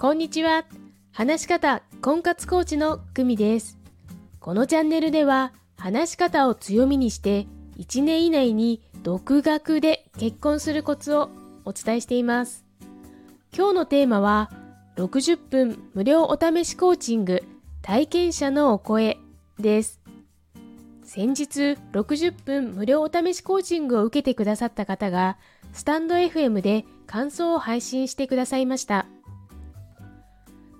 こんにちは。話し方婚活コーチの久美です。このチャンネルでは話し方を強みにして1年以内に独学で結婚するコツをお伝えしています。今日のテーマは60分無料お試しコーチング体験者のお声です。先日60分無料お試しコーチングを受けてくださった方がスタンド FM で感想を配信してくださいました。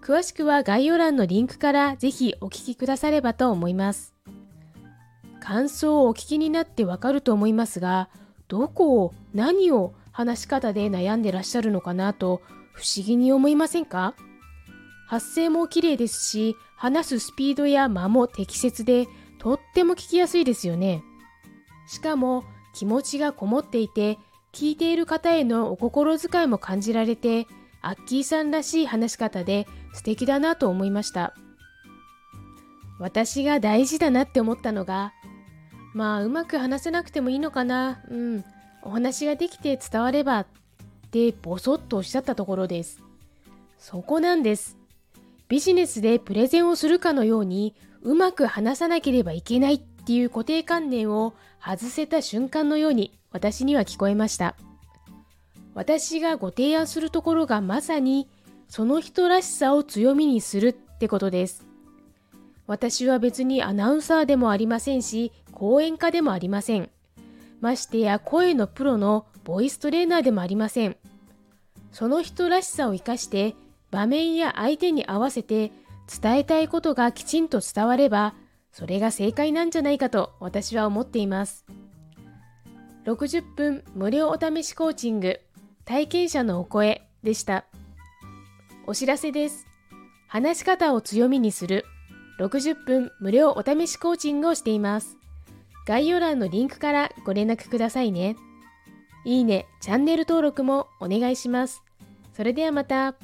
詳しくは概要欄のリンクからぜひお聞きくださればと思います。感想をお聞きになってわかると思いますが、どこを何を話し方で悩んでらっしゃるのかなと不思議に思いませんか？発声も綺麗ですし、話すスピードや間も適切でとっても聞きやすいですよね。しかも気持ちがこもっていて、聞いている方へのお心遣いも感じられて、アッキーさんらしい話し方で素敵だなと思いました。私が大事だなって思ったのが、まあうまく話せなくてもいいのかな、うん、お話ができて伝わればってボソッとおっしゃったところです。そこなんです。ビジネスでプレゼンをするかのようにうまく話さなければいけないっていう固定観念を外せた瞬間のように私には聞こえました。私がご提案するところがまさにその人らしさを強みにするってことです。私は別にアナウンサーでもありませんし、講演家でもありません。ましてや声のプロのボイストレーナーでもありません。その人らしさを生かして場面や相手に合わせて伝えたいことがきちんと伝われば、それが正解なんじゃないかと私は思っています。60分無料お試しコーチング体験者のお声でした。お知らせです。話し方を強みにする60分無料お試しコーチングをしています。概要欄のリンクからご連絡くださいね。いいね、チャンネル登録もお願いします。それではまた。